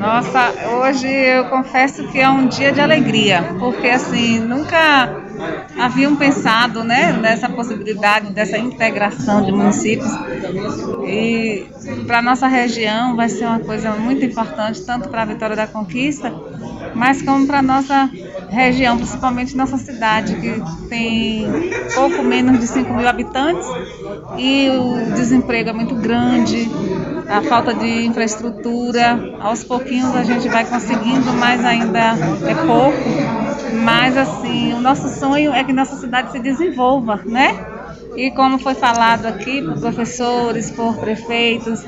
Nossa, hoje eu confesso que é um dia de alegria, porque assim, nunca haviam pensado né, nessa possibilidade dessa integração de municípios. E para a nossa região vai ser uma coisa muito importante, tanto para a Vitória da Conquista, mas como para nossa região, principalmente nossa cidade, que tem pouco menos de 5 mil habitantes e o desemprego é muito grande, a falta de infraestrutura, aos pouquinhos a gente vai conseguindo, mas ainda é pouco. Mas assim, o nosso sonho é que nossa cidade se desenvolva, né? E como foi falado aqui por professores, por prefeitos,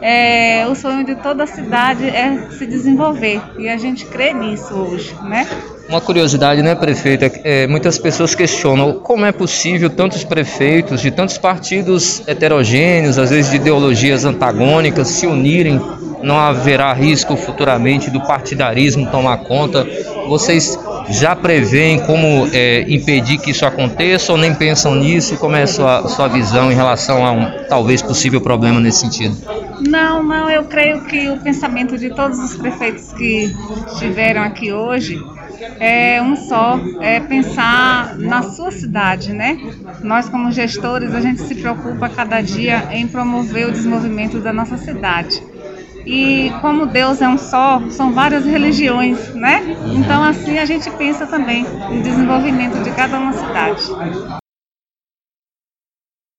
é, o sonho de toda a cidade é se desenvolver e a gente crê nisso hoje, né? Uma curiosidade, né, prefeita? É, muitas pessoas questionam como é possível tantos prefeitos de tantos partidos heterogêneos, às vezes de ideologias antagônicas, se unirem. Não haverá risco futuramente do partidarismo tomar conta. Vocês já preveem como é, impedir que isso aconteça ou nem pensam nisso? Como é a sua, sua visão em relação a um talvez possível problema nesse sentido? Não, não, eu creio que o pensamento de todos os prefeitos que estiveram aqui hoje é um só, é pensar na sua cidade, né? Nós como gestores, a gente se preocupa cada dia em promover o desenvolvimento da nossa cidade. E como Deus é um só, são várias religiões, né? Então assim a gente pensa também no desenvolvimento de cada uma cidade.